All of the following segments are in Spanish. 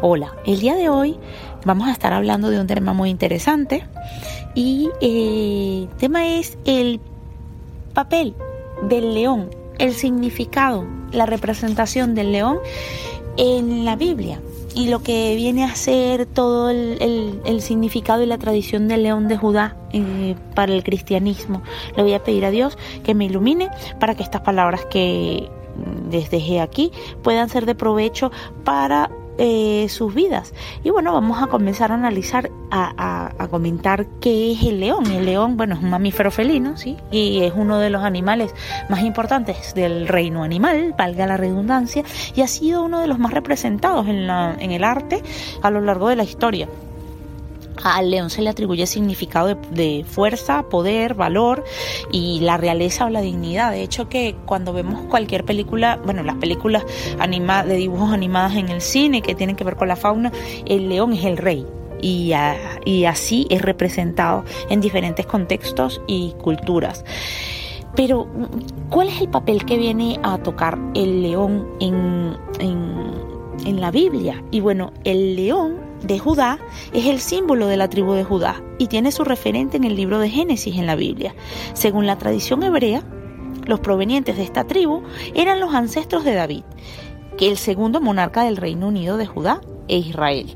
Hola, el día de hoy vamos a estar hablando de un tema muy interesante y eh, el tema es el papel del león, el significado, la representación del león en la Biblia y lo que viene a ser todo el, significado y la tradición del león de Judá eh, para el cristianismo. Le voy a pedir a Dios que me ilumine para que estas palabras que les dejé aquí puedan ser de provecho para eh, sus vidas. Y bueno, vamos a comenzar a analizar, a, a, comentar qué es el león. El león, bueno, es un mamífero felino, ¿sí? Y es uno de los animales más importantes del reino animal, valga la redundancia, y ha sido uno de los más representados en, la, en el arte a lo largo de la historia. Al león se le atribuye significado de, fuerza, poder, valor y la realeza o la dignidad. De hecho que cuando vemos cualquier película, bueno, las películas de dibujos animadas en el cine que tienen que ver con la fauna, el león es el rey. Y, así es representado en diferentes contextos y culturas. Pero, ¿cuál es el papel que viene a tocar el león en, en la Biblia? Y bueno, el león de Judá es el símbolo de la tribu de Judá y tiene su referente en el libro de Génesis en la Biblia. Según la tradición hebrea, los provenientes de esta tribu eran los ancestros de David, que el segundo monarca del Reino Unido de Judá e Israel.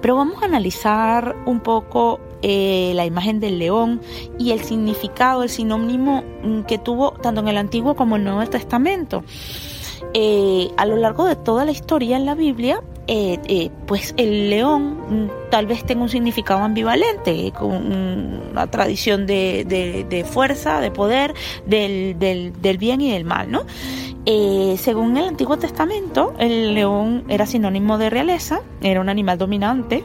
Pero vamos a analizar un poco eh, la imagen del león y el significado, el sinónimo mm, que tuvo tanto en el Antiguo como en el Nuevo Testamento. Eh, a lo largo de toda la historia en la Biblia, eh, eh, pues el león mm, tal vez tenga un significado ambivalente, con una tradición de, fuerza, de poder, del, bien y del mal, según el Antiguo Testamento, el león era sinónimo de realeza, era un animal dominante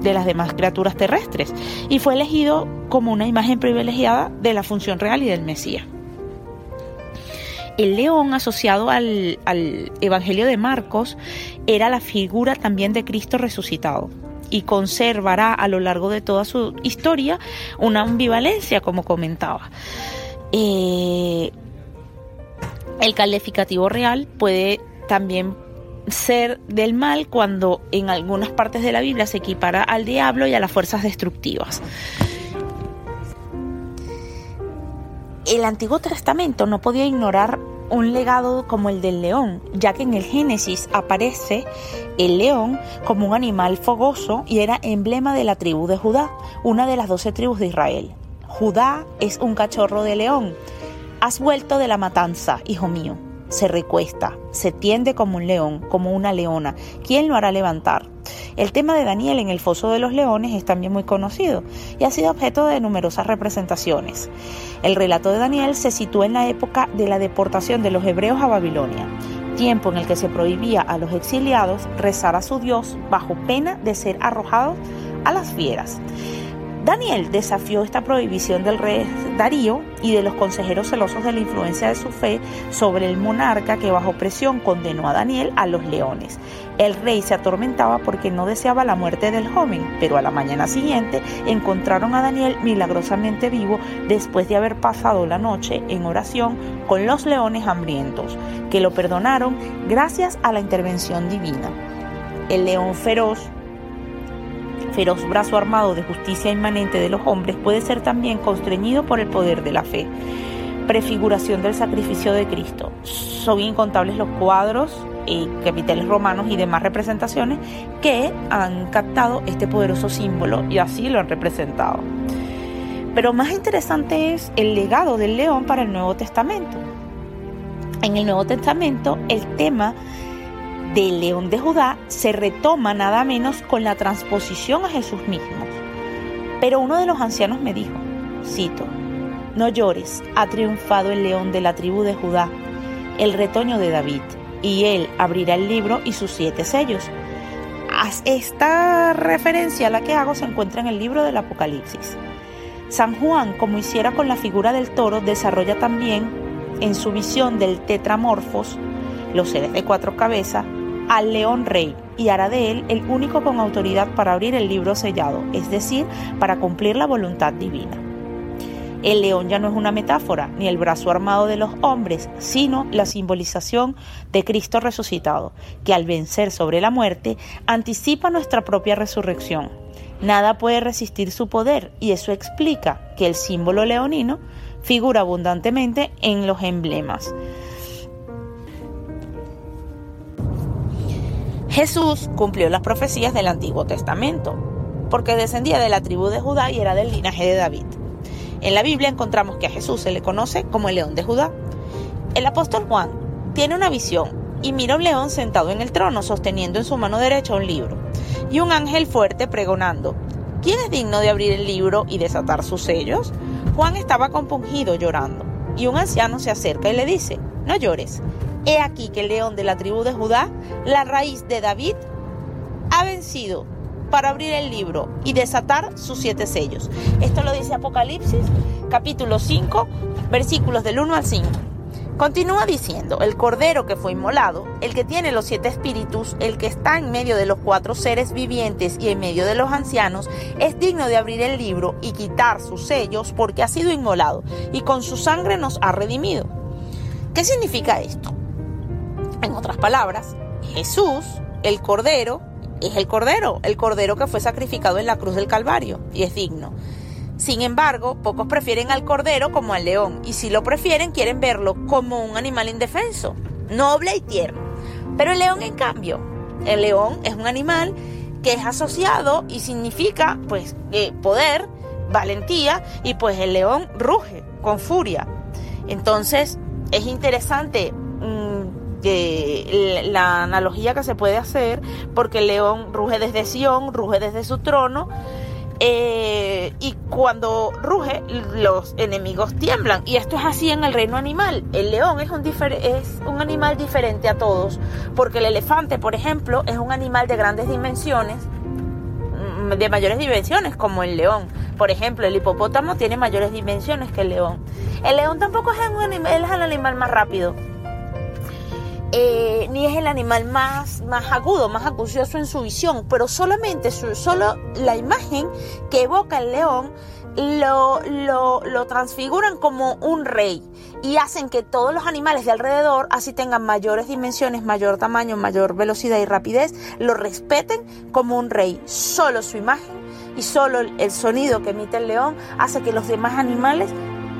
de las demás criaturas terrestres y fue elegido como una imagen privilegiada de la función real y del Mesías. El león asociado al, Evangelio de Marcos era la figura también de Cristo resucitado y conservará a lo largo de toda su historia una ambivalencia, como comentaba. Eh, el calificativo real puede también ser del mal cuando en algunas partes de la Biblia se equipara al diablo y a las fuerzas destructivas. El Antiguo Testamento no podía ignorar un legado como el del león, ya que en el Génesis aparece el león como un animal fogoso y era emblema de la tribu de Judá, una de las doce tribus de Israel. Judá es un cachorro de león. Has vuelto de la matanza, hijo mío. Se recuesta, se tiende como un león, como una leona. ¿Quién lo hará levantar? El tema de Daniel en el foso de los leones es también muy conocido y ha sido objeto de numerosas representaciones. El relato de Daniel se sitúa en la época de la deportación de los hebreos a Babilonia, tiempo en el que se prohibía a los exiliados rezar a su Dios bajo pena de ser arrojados a las fieras. Daniel desafió esta prohibición del rey Darío y de los consejeros celosos de la influencia de su fe sobre el monarca que bajo presión condenó a Daniel a los leones. El rey se atormentaba porque no deseaba la muerte del joven, pero a la mañana siguiente encontraron a Daniel milagrosamente vivo después de haber pasado la noche en oración con los leones hambrientos, que lo perdonaron gracias a la intervención divina. El león feroz feroz brazo armado de justicia inmanente de los hombres puede ser también constreñido por el poder de la fe. Prefiguración del sacrificio de Cristo. Son incontables los cuadros, y capiteles romanos y demás representaciones que han captado este poderoso símbolo y así lo han representado. Pero más interesante es el legado del león para el Nuevo Testamento. En el Nuevo Testamento el tema del león de Judá se retoma nada menos con la transposición a Jesús mismo. Pero uno de los ancianos me dijo, cito, no llores, ha triunfado el león de la tribu de Judá, el retoño de David, y él abrirá el libro y sus siete sellos. Esta referencia a la que hago se encuentra en el libro del Apocalipsis. San Juan, como hiciera con la figura del toro, desarrolla también en su visión del tetramorfos, los seres de cuatro cabezas, al león rey y hará de él el único con autoridad para abrir el libro sellado, es decir, para cumplir la voluntad divina. El león ya no es una metáfora, ni el brazo armado de los hombres, sino la simbolización de Cristo resucitado, que al vencer sobre la muerte anticipa nuestra propia resurrección. Nada puede resistir su poder y eso explica que el símbolo leonino figura abundantemente en los emblemas. Jesús cumplió las profecías del Antiguo Testamento, porque descendía de la tribu de Judá y era del linaje de David. En la Biblia encontramos que a Jesús se le conoce como el león de Judá. El apóstol Juan tiene una visión y mira un león sentado en el trono sosteniendo en su mano derecha un libro y un ángel fuerte pregonando, ¿quién es digno de abrir el libro y desatar sus sellos? Juan estaba compungido llorando y un anciano se acerca y le dice, no llores, he aquí que el león de la tribu de Judá, la raíz de David, ha vencido para abrir el libro y desatar sus siete sellos. Esto lo dice Apocalipsis capítulo 5 versículos del 1 al 5. Continúa diciendo, el cordero que fue inmolado, el que tiene los siete espíritus, el que está en medio de los cuatro seres vivientes y en medio de los ancianos, es digno de abrir el libro y quitar sus sellos porque ha sido inmolado y con su sangre nos ha redimido. ¿Qué significa esto? En otras palabras, Jesús, el cordero, es el Cordero, el Cordero que fue sacrificado en la cruz del Calvario, y es digno. Sin embargo, pocos prefieren al Cordero como al león, y si lo prefieren quieren verlo como un animal indefenso, noble y tierno. Pero el león, en cambio, el león es un animal que es asociado y significa pues eh, poder, valentía, y pues el león ruge con furia. Entonces, es interesante la analogía que se puede hacer, porque el león ruge desde Sión, ruge desde su trono, eh, y cuando ruge, los enemigos tiemblan. Y esto es así en el reino animal. El león es un, es un animal diferente a todos, porque el elefante, por ejemplo, es un animal de grandes dimensiones, mm, de mayores dimensiones, como el león. Por ejemplo, el hipopótamo tiene mayores dimensiones que el león. El león tampoco es, un animal, es el animal más rápido eh, ni es el animal más, más agudo, más acucioso en su visión, pero solamente solo la imagen que evoca el león lo, lo, lo, transfiguran como un rey y hacen que todos los animales de alrededor, así tengan mayores dimensiones, mayor tamaño, mayor velocidad y rapidez, lo respeten como un rey. Solo su imagen y solo el sonido que emite el león hace que los demás animales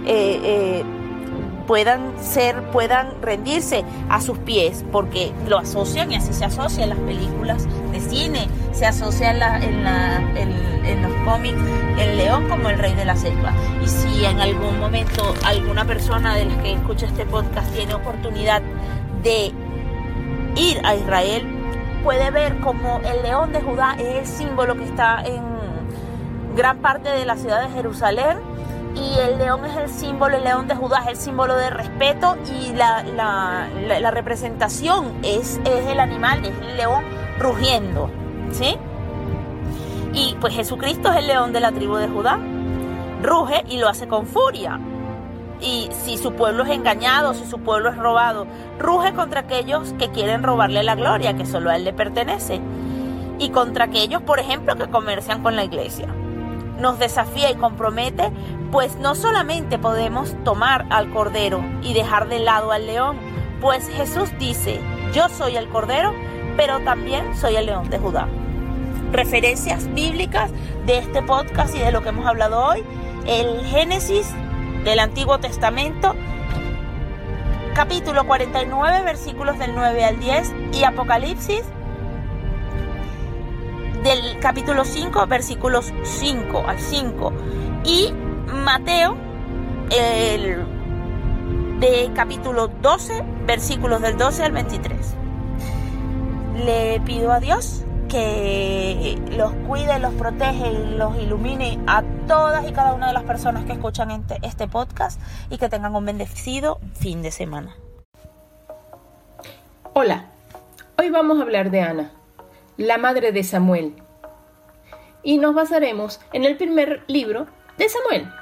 eh, eh, puedan ser, puedan rendirse a sus pies, porque lo asocian y así se asocia en las películas de cine, se asocia en, la, los cómics el león como el rey de la selva. Y si en algún momento alguna persona de las que escucha este podcast tiene oportunidad de ir a Israel, puede ver como el león de Judá es el símbolo que está en gran parte de la ciudad de Jerusalén y el león es el símbolo, el león de Judá es el símbolo de respeto y la, la, representación es, es, el animal, es el león rugiendo, ¿sí? Y pues Jesucristo es el león de la tribu de Judá, ruge y lo hace con furia. Y si su pueblo es engañado, si su pueblo es robado, ruge contra aquellos que quieren robarle la gloria que solo a él le pertenece. Y contra aquellos, por ejemplo, que comercian con la iglesia nos desafía y compromete, pues no solamente podemos tomar al cordero y dejar de lado al león, pues Jesús dice, yo soy el cordero, pero también soy el león de Judá. Referencias bíblicas de este podcast y de lo que hemos hablado hoy, el Génesis del Antiguo Testamento, capítulo 49, versículos del 9 al 10 y Apocalipsis del capítulo 5, versículos 5 al 5. Y Mateo, el de capítulo 12, versículos del 12 al 23. Le pido a Dios que los cuide, los protege y los ilumine a todas y cada una de las personas que escuchan este, este podcast y que tengan un bendecido fin de semana. Hola, hoy vamos a hablar de Ana la madre de Samuel. Y nos basaremos en el primer libro de Samuel.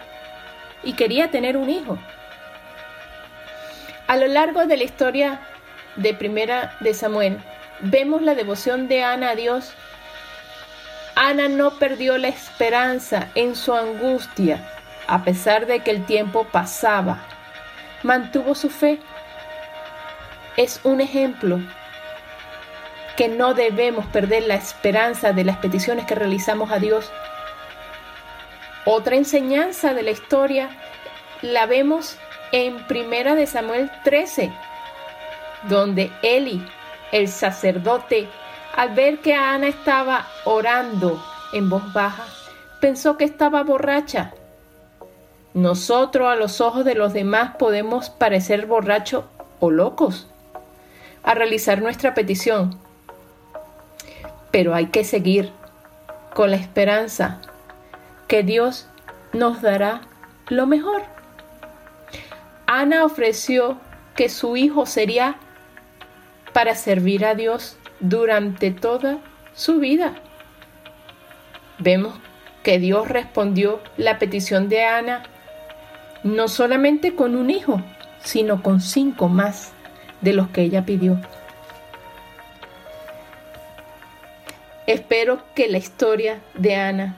y quería tener un hijo. A lo largo de la historia de Primera de Samuel, vemos la devoción de Ana a Dios. Ana no perdió la esperanza en su angustia, a pesar de que el tiempo pasaba. Mantuvo su fe. Es un ejemplo que no debemos perder la esperanza de las peticiones que realizamos a Dios. Otra enseñanza de la historia la vemos en Primera de Samuel 13, donde Eli, el sacerdote, al ver que Ana estaba orando en voz baja, pensó que estaba borracha. Nosotros a los ojos de los demás podemos parecer borrachos o locos a realizar nuestra petición, pero hay que seguir con la esperanza que Dios nos dará lo mejor. Ana ofreció que su hijo sería para servir a Dios durante toda su vida. Vemos que Dios respondió la petición de Ana no solamente con un hijo, sino con cinco más de los que ella pidió. Espero que la historia de Ana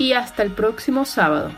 y hasta el próximo sábado.